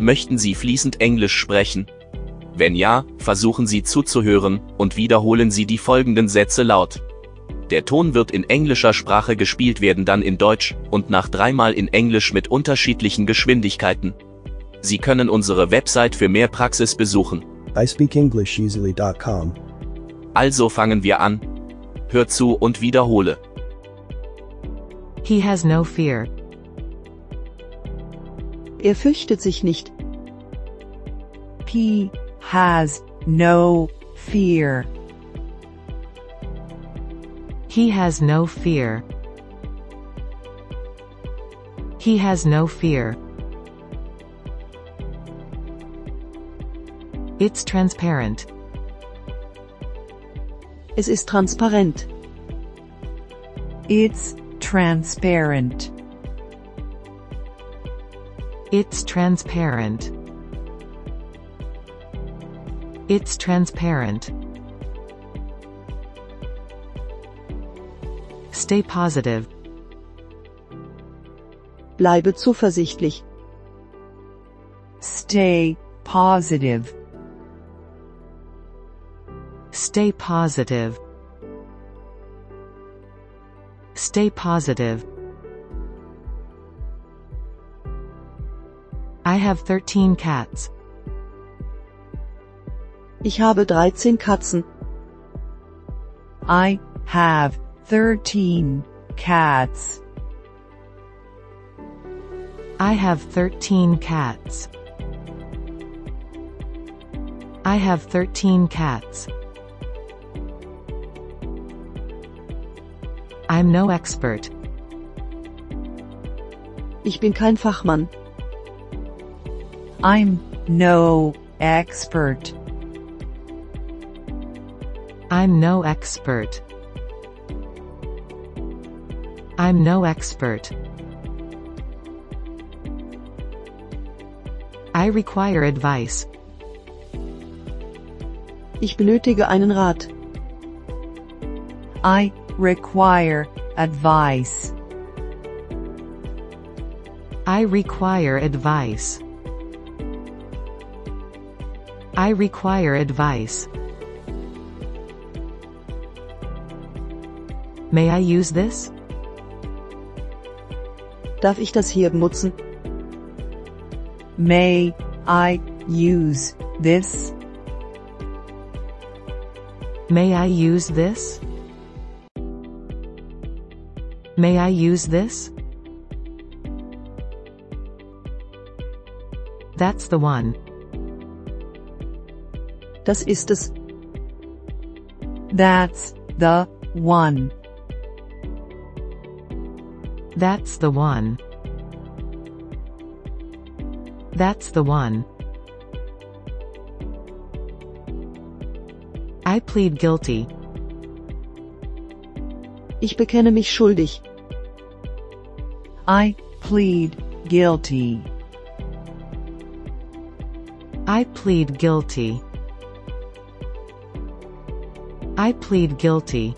Möchten Sie fließend Englisch sprechen? Wenn ja, versuchen Sie zuzuhören und wiederholen Sie die folgenden Sätze laut. Der Ton wird in englischer Sprache gespielt werden, dann in Deutsch und nach dreimal in Englisch mit unterschiedlichen Geschwindigkeiten. Sie können unsere Website für mehr Praxis besuchen. ispeakenglisheasily.com. Also fangen wir an. Hör zu und wiederhole. He has no fear. Er fürchtet sich nicht. He has no fear. He has no fear. He has no fear. It's transparent. Es ist transparent. It's transparent. It's transparent. It's transparent. Stay positive. Bleibe zuversichtlich. Stay positive. Stay positive. Stay positive. I have 13 cats. Ich habe 13 Katzen. I have 13 cats. I have 13 cats. I have 13 cats. I'm no expert. Ich bin kein Fachmann. I'm no expert. I'm no expert. I'm no expert. I require advice. Ich benötige einen Rat. I require advice. I require advice. I require advice. May I use this? Darf ich das hier benutzen? May I use this? May I use this? May I use this? That's the one. Das ist es. That's the one. That's the one. That's the one. I plead guilty. Ich bekenne mich schuldig. I plead guilty. I plead guilty. I plead guilty.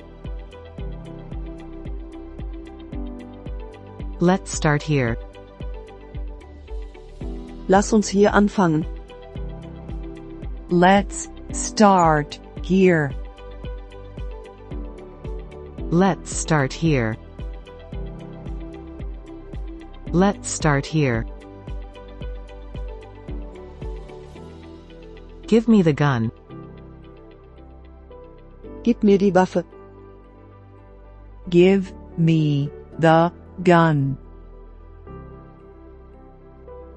Let's start here. Lass uns hier anfangen. Let's start here. Let's start here. Let's start here. Give me the gun. Gib mir die Waffe. Give me the gun.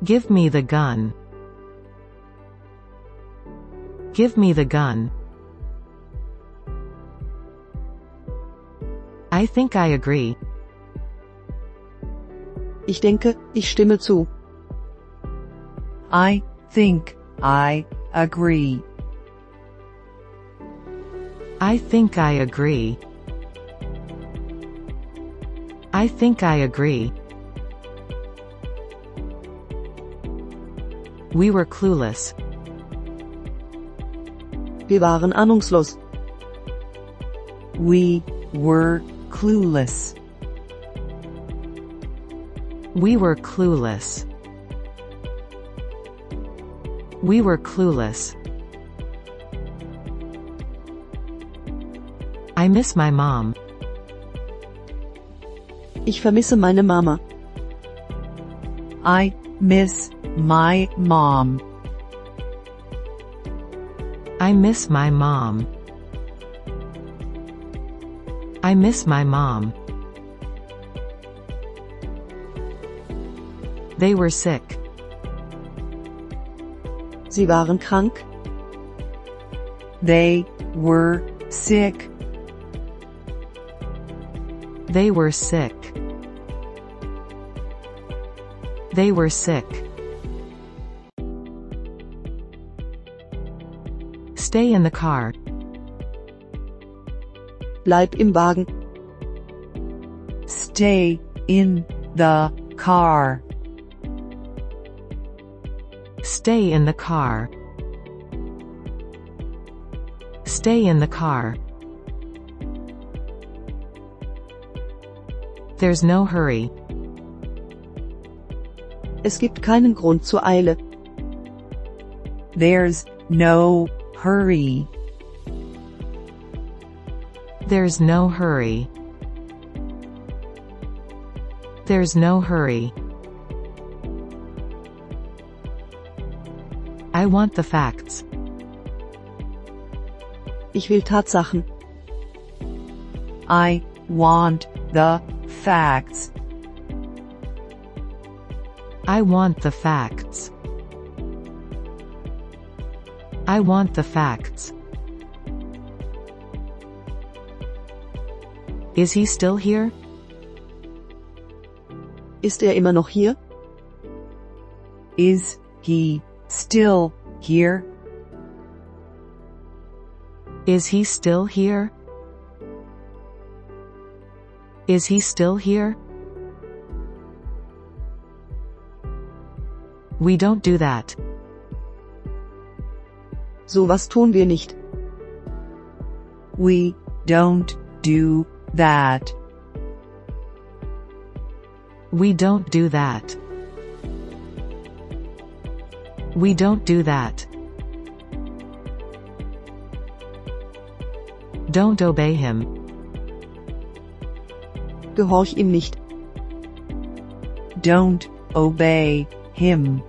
Give me the gun. Give me the gun. I think I agree. Ich denke, ich stimme zu. I think I agree. I think I agree. I think I agree. We were clueless. Wir waren ahnungslos. We were clueless. We were clueless. We were clueless. I miss my mom. Ich vermisse meine Mama. I miss my mom. I miss my mom. I miss my mom. They were sick. Sie waren krank. They were sick. They were sick. They were sick. Stay in the car. Bleib im Wagen. Stay in the car. Stay in the car. Stay in the car. There's no hurry. Es gibt keinen Grund zur Eile. There's no hurry. There's no hurry. There's no hurry. I want the facts. Ich will Tatsachen. I want the facts. I want the facts. I want the facts. Is he still here? Ist er immer noch hier? Is he still here? Is he still here? Is he still here? We don't do that. So was tun wir nicht. We don't do that. We don't do that. We don't do that. Don't obey him. Gehorch ihm nicht. Don't obey him.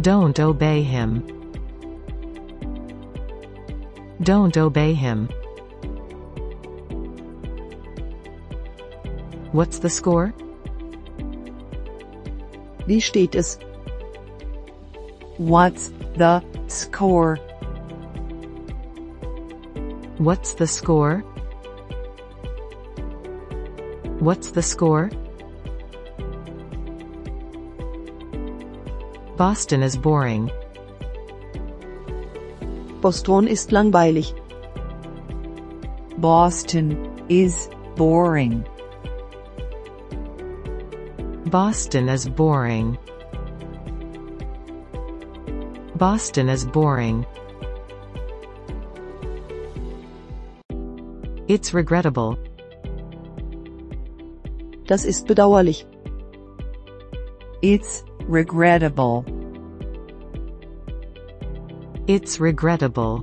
Don't obey him. Don't obey him. What's the score? Wie steht es? What's the score? What's the score? What's the score? Boston is boring. Boston ist langweilig. Boston is boring. Boston is boring. Boston is boring. It's regrettable. Das ist bedauerlich. It's regrettable. It's regrettable.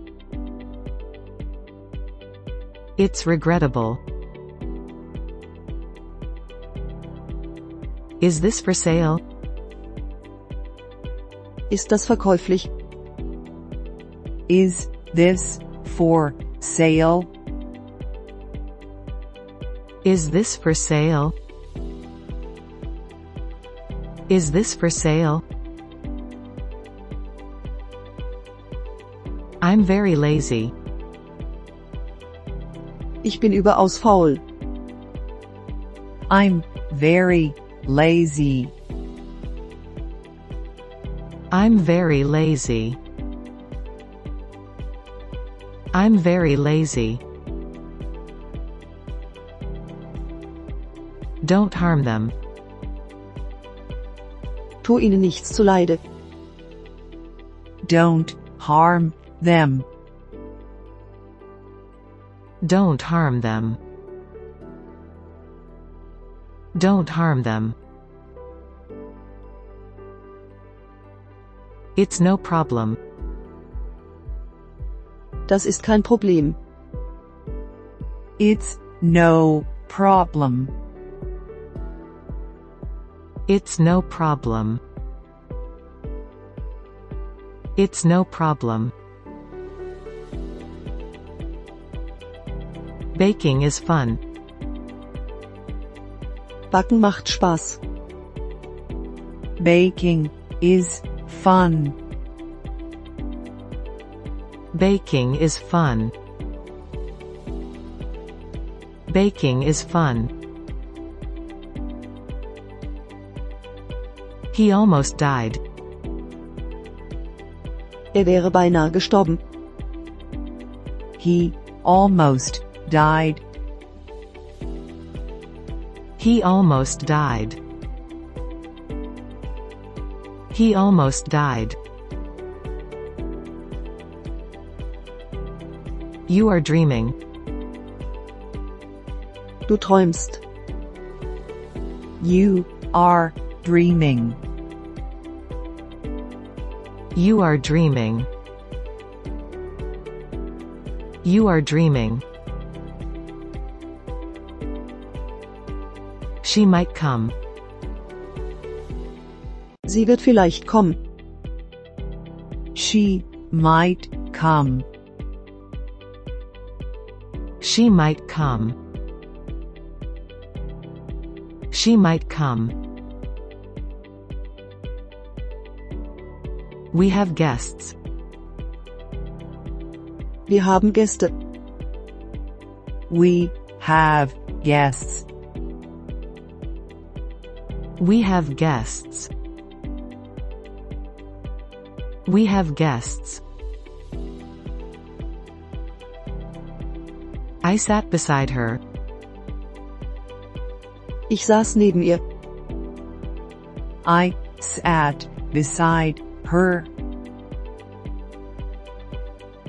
It's regrettable. Is this for sale? Ist das verkäuflich? Is this for sale? Is this for sale? Is this for sale? I'm very lazy. Ich bin überaus faul. I'm very lazy. I'm very lazy. I'm very lazy. Don't harm them. Tu ihnen nichts zuleide. Don't harm them. Don't harm them. Don't harm them. It's no problem. Das ist kein Problem. It's no problem. It's no problem. It's no problem. Baking is fun. Backen macht Spaß. Baking is fun. Baking is fun. Baking is fun. He almost died. Er wäre beinahe gestorben. He almost died. He almost died. He almost died. You are dreaming. Du träumst. You are dreaming. You are dreaming. You are dreaming. She might come. Sie wird vielleicht kommen. She might come. She might come. She might come. We have guests. Wir haben Gäste. We have guests. We have guests. We have guests. I sat beside her. Ich saß neben ihr. I sat beside her.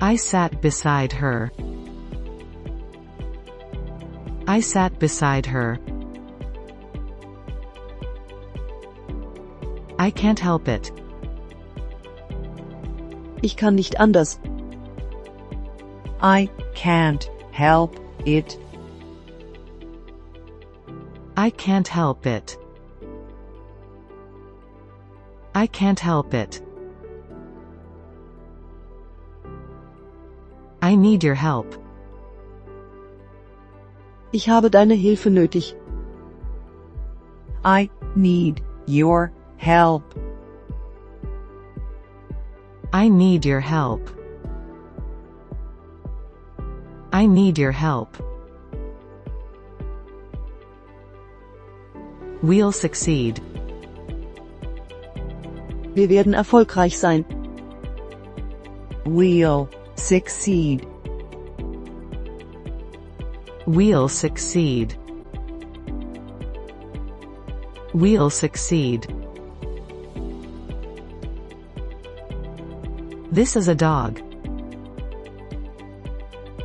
I sat beside her. I sat beside her. I can't help it. Ich kann nicht anders. I can't help it. I can't help it. I can't help it. I need your help. Ich habe deine Hilfe nötig. I need your help. I need your help. I need your help. We'll succeed. Wir werden erfolgreich sein. We'll succeed. We'll succeed. We'll succeed. This is a dog.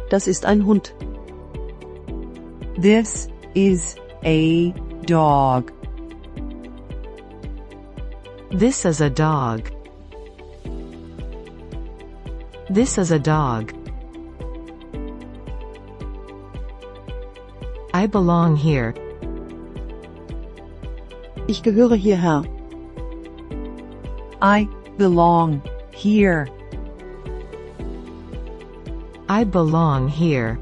Das ist ein Hund. This is a dog. This is a dog. This is a dog. I belong here. Ich gehöre hierher. I belong here. I belong here.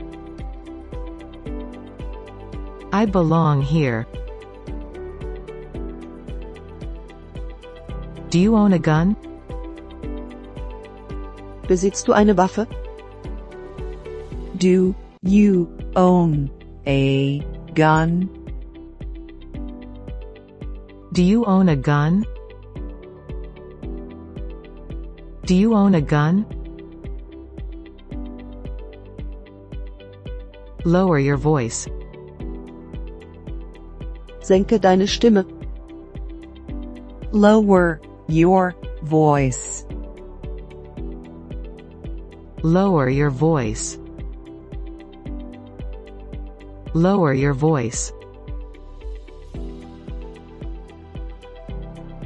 I belong here. Do you own a gun? Besitzt du eine Waffe? Do you own a gun? Do you own a gun? Do you own a gun? Lower your voice. Senke deine Stimme. Lower your voice. Lower your voice. Lower your voice.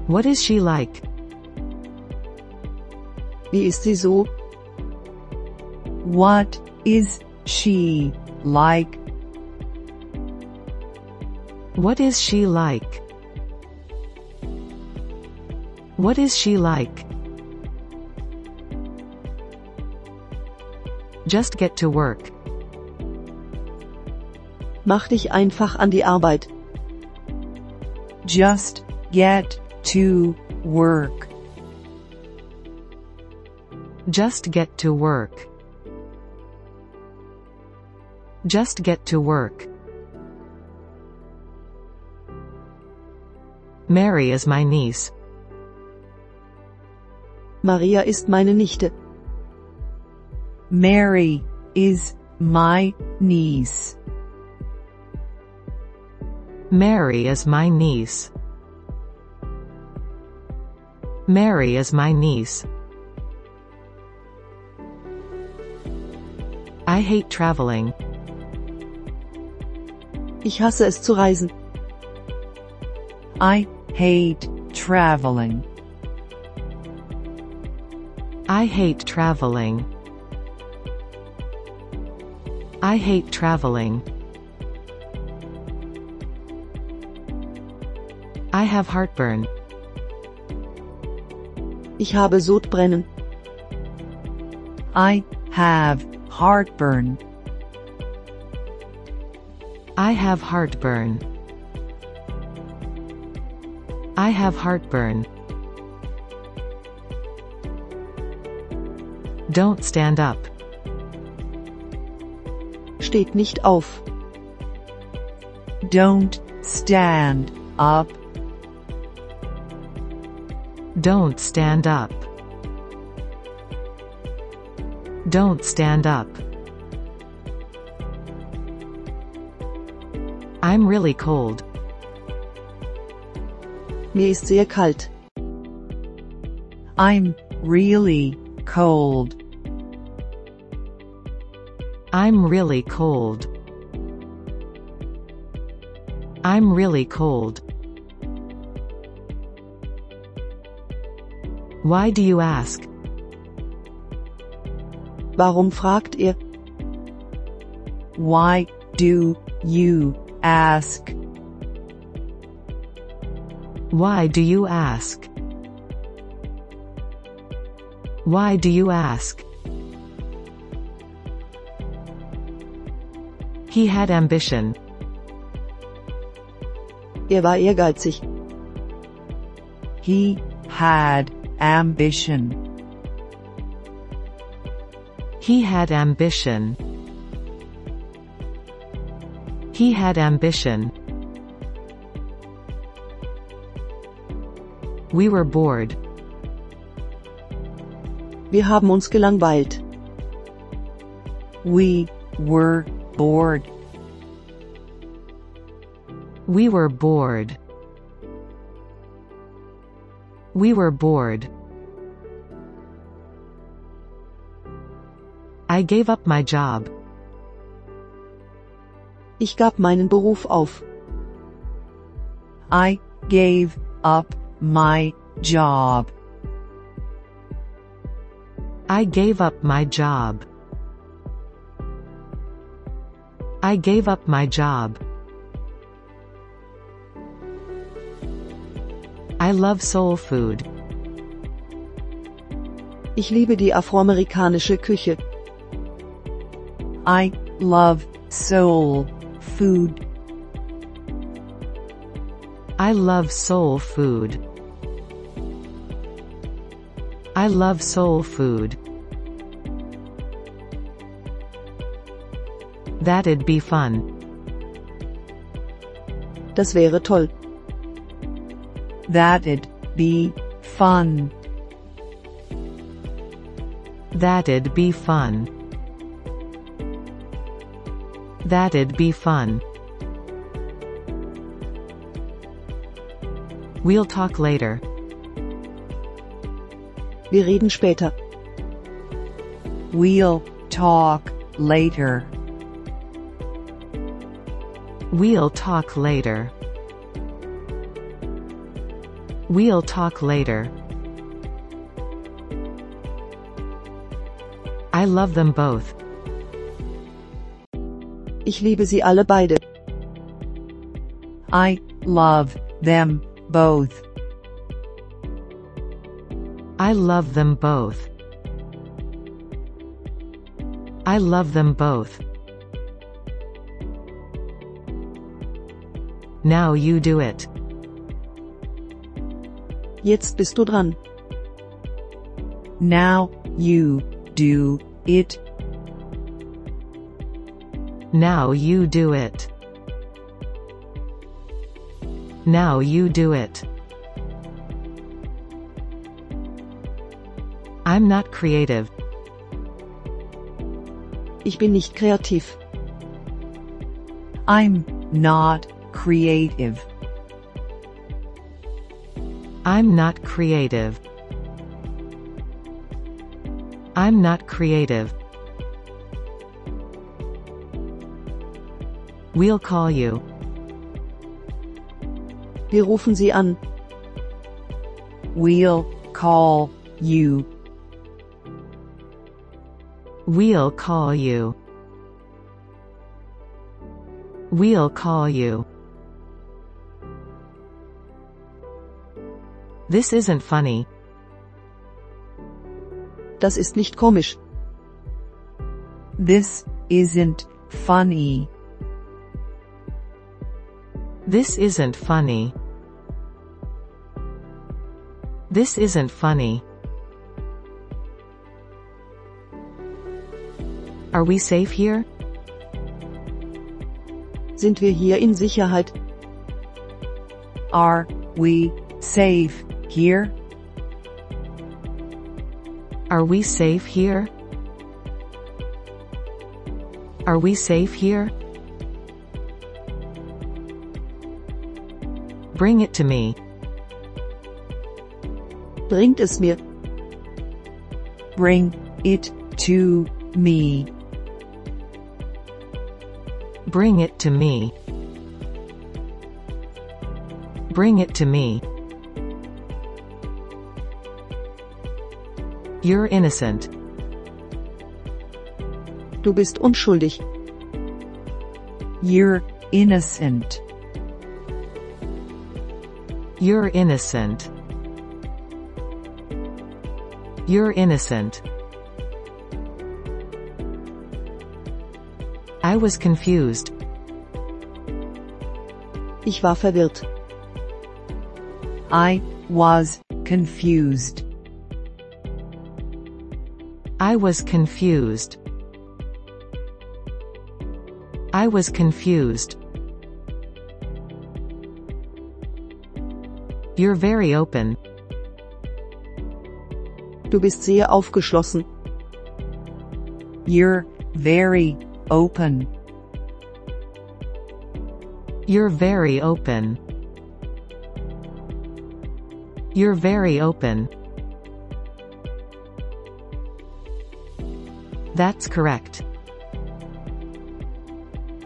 What is she like? Wie ist sie so? What is she like? What is she like? What is she like? Just get to work. Mach dich einfach an die Arbeit. Just get to work. Just get to work. Just get to work. Mary is my niece. Maria ist meine Nichte. Mary is my niece. Mary is my niece. Mary is my niece. I hate traveling. Ich hasse es zu reisen. I hate traveling. I hate traveling. I hate traveling. I have heartburn. Ich habe Sodbrennen. I have heartburn. I have heartburn. I have heartburn. Don't stand up. Steht nicht auf. Don't stand up. Don't stand up. Don't stand up. I'm really cold. Mir ist sehr kalt. I'm really cold. I'm really cold. I'm really cold. Why do you ask? Warum fragt ihr? Why do you ask? Why do you ask? Why do you ask? He had ambition. Er war ehrgeizig. He had ambition. He had ambition. He had ambition. We were bored. Wir haben uns gelangweilt. We were bored. We were bored. We were bored. I gave up my job. Ich gab meinen Beruf auf. I gave up my job. I gave up my job. I gave up my job. I love soul food. Ich liebe die afroamerikanische Küche. I love soul food. I love soul food. I love soul food. That'd be fun. Das wäre toll. That'd be fun. That'd be fun. That'd be fun. We'll talk later. Wir reden später. We'll talk later. We'll talk later. We'll talk later. I love them both. Ich liebe sie alle beide. I love them both. I love them both. I love them both. Now you do it. Jetzt bist du dran. Now you do it. Now you do it. Now you do it. I'm not creative. Ich bin nicht kreativ. I'm not creative. I'm not creative. I'm not creative. We'll call you. Wir rufen sie an. We'll call you. We'll call you. We'll call you. This isn't funny. Das ist nicht komisch. This isn't funny. This isn't funny. This isn't funny. Are we safe here? Sind wir hier in Sicherheit? Are we safe here? Are we safe here? Are we safe here? Bring it to me. Bringt es mir. Bring it to me. Bring it to me. Bring it to me. You're innocent. Du bist unschuldig. You're innocent. You're innocent. You're innocent. I was confused. Ich war verwirrt. I was confused. I was confused. I was confused. You're very open. Du bist sehr aufgeschlossen. You're very open. You're very open. You're very open. That's correct.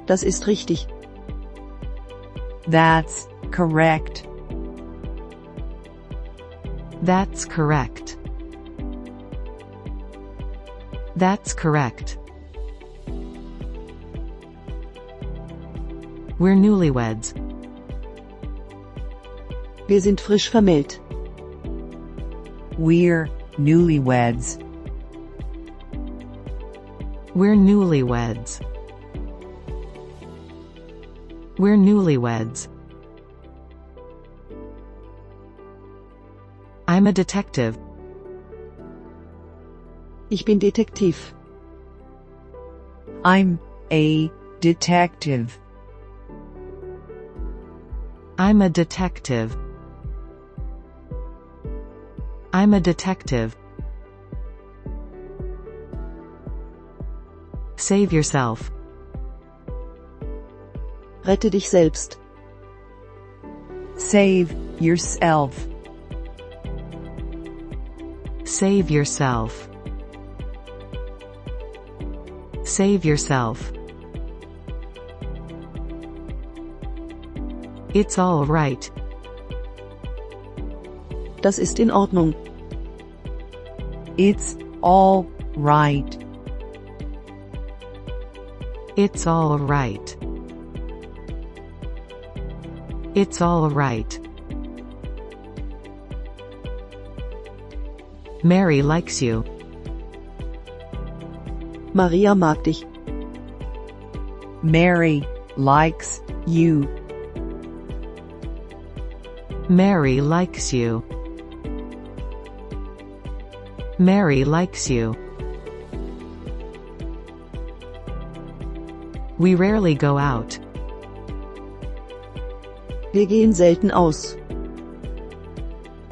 Das ist richtig. That's correct. That's correct. That's correct. We're newlyweds. Wir sind frisch vermählt. We're newlyweds. We're newlyweds. We're newlyweds. I'm a detective. Ich bin Detektiv. I'm a detective. I'm a detective. I'm a detective. Save yourself. Rette dich selbst. Save yourself. Save yourself. Save yourself. It's all right. Das ist in Ordnung. It's all right. It's all right. It's all right. Mary likes you. Maria mag dich. Mary likes you. Mary likes you. Mary likes you. We rarely go out. Wir gehen selten aus.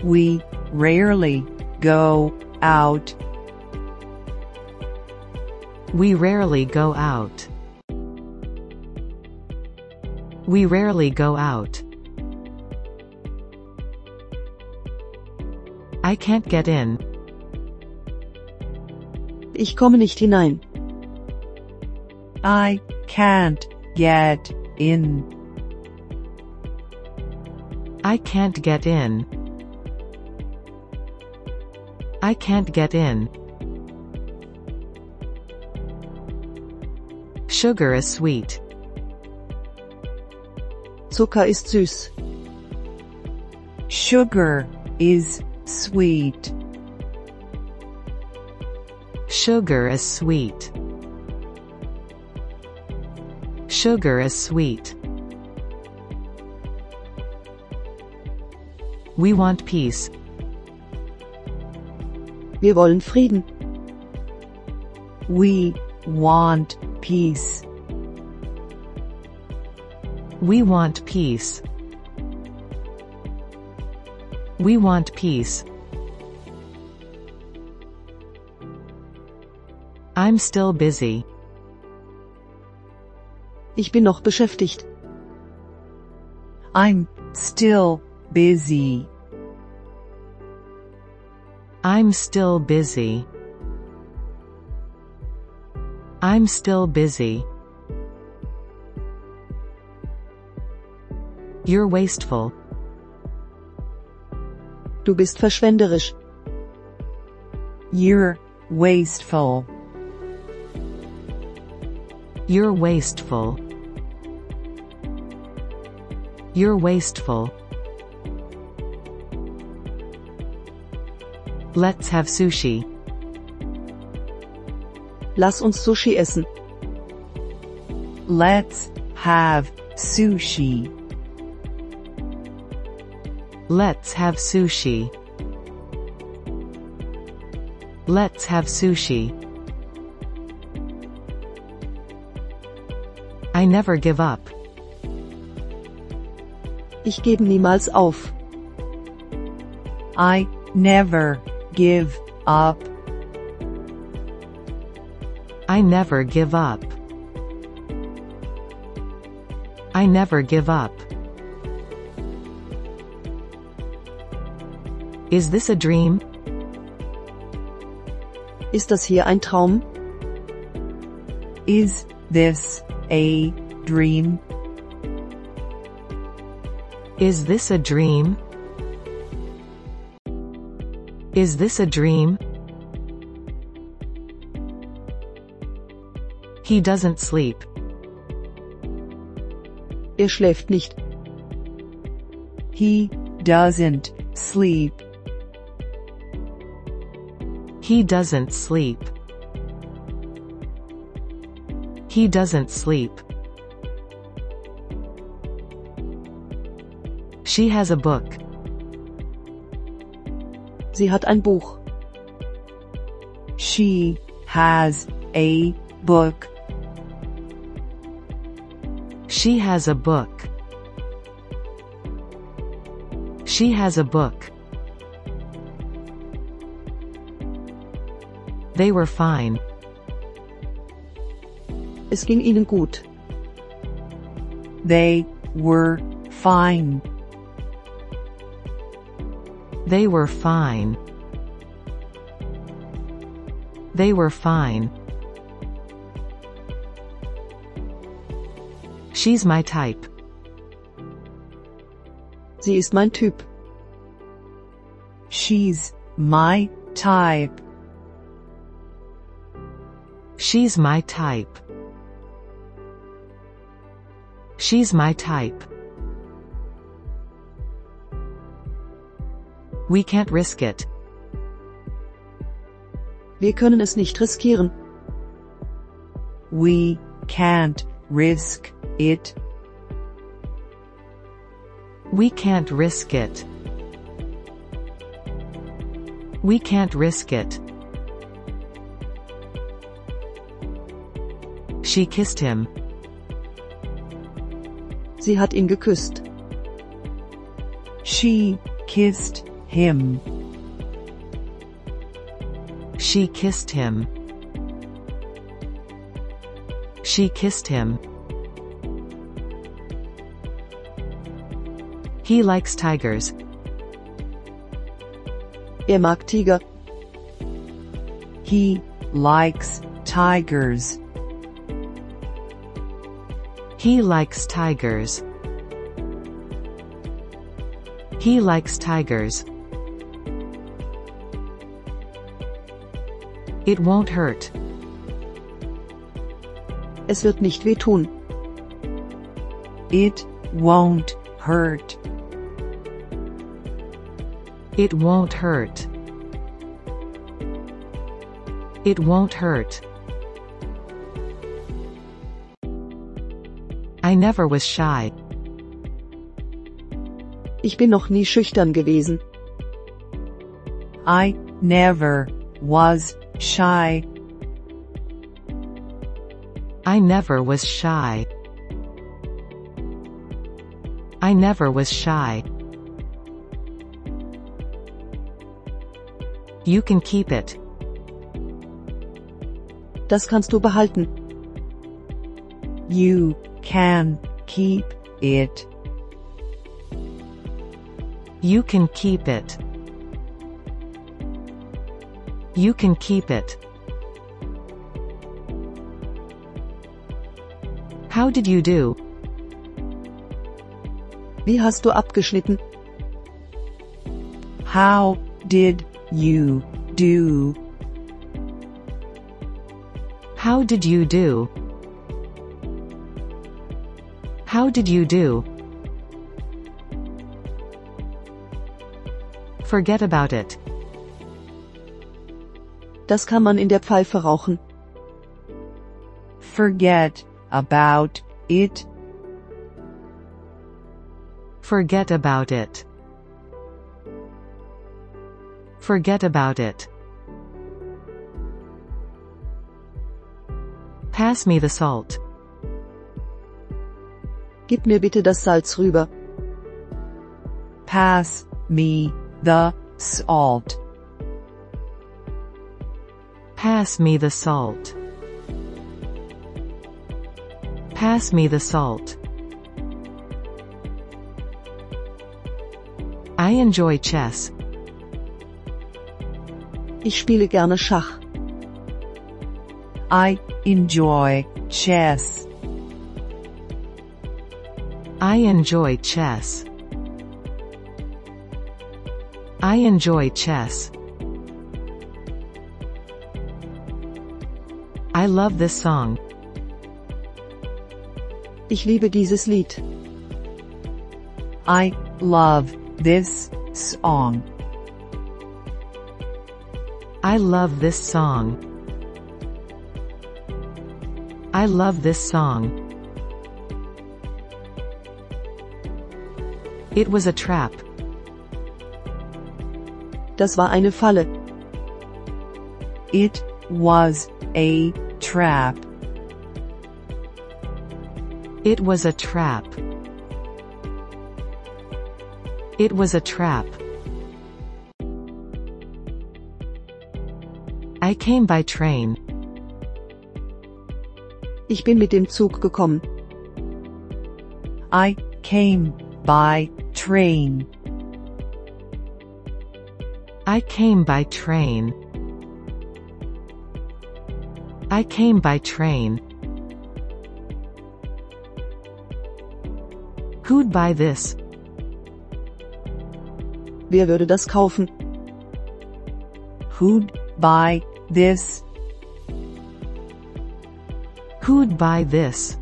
We rarely go out. We rarely go out. We rarely go out. I can't get in. Ich komme nicht hinein. I can't get in. I can't get in. I can't get in. Sugar is sweet. Zucker ist süß. Sugar is sweet. Sugar is sweet. Sugar is sweet. We want peace. Wir wollen Frieden. We want peace. We want peace. We want peace. I'm still busy. Ich bin noch beschäftigt. I'm still busy. I'm still busy. I'm still busy. You're wasteful. Du bist verschwenderisch. You're wasteful. You're wasteful. You're wasteful. Let's have sushi. Lass uns Sushi essen. Let's have sushi. Let's have sushi. Let's have sushi. I never give up. Ich gebe niemals auf. I never give up. I never give up. I never give up. Is this a dream? Ist das hier ein Traum? Is this a dream? Is this a dream? Is this a dream? He doesn't sleep. Er schläft nicht. He doesn't sleep. He doesn't sleep. He doesn't sleep. She has a book. Sie hat ein Buch. She has a book. She has a book. She has a book. They were fine. Es ging ihnen gut. They were fine. They were fine. They were fine. She's my type. Sie ist mein Typ. She's my type. She's my type. She's my type. We can't risk it. Wir können es nicht riskieren. We can't risk it. We can't risk it. We can't risk it. She kissed him. Sie hat ihn geküsst. She kissed him. She kissed him. She kissed him. He likes tigers. Er mag Tiger. He likes tigers. He likes tigers. He likes tigers. It won't hurt. Es wird nicht wehtun. It won't hurt. It won't hurt. It won't hurt. I never was shy. Ich bin noch nie schüchtern gewesen. I never was shy. I never was shy. I never was shy. You can keep it. Das kannst du behalten. You can keep it. You can keep it. You can keep it. How did you do? Wie hast du abgeschnitten? How did you do? How did you do? How did you do? Forget about it. Das kann man in der Pfeife rauchen. Forget about it. Forget about it. Forget about it. Pass me the salt. Gib mir bitte das Salz rüber. Pass me the salt. Pass me the salt. Pass me the salt. I enjoy chess. Ich spiele gerne Schach. I enjoy chess. I enjoy chess. I enjoy chess. I love this song. Ich liebe dieses Lied. I love this song. I love this song. I love this song. It was a trap. Das war eine Falle. It was a trap. It was a trap. It was a trap. I came by train. Ich bin mit dem Zug gekommen. I came by train. I came by train. I came by train. Who'd buy this? Wer würde das kaufen? Who'd buy this? Who'd buy this?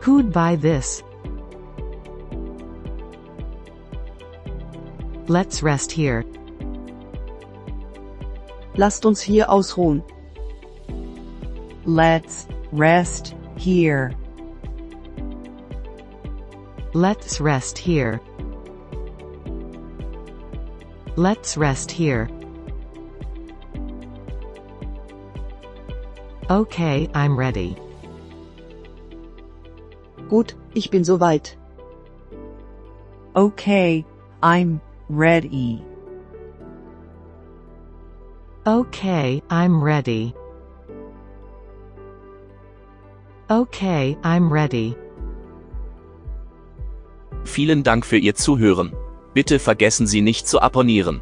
Who'd buy this? Let's rest here. Lasst uns hier ausruhen. Let's rest here. Let's rest here. Let's rest here. Okay, I'm ready. Gut, ich bin soweit. Okay, I'm ready. Okay, I'm ready. Okay, I'm ready. Vielen Dank für Ihr Zuhören. Bitte vergessen Sie nicht zu abonnieren.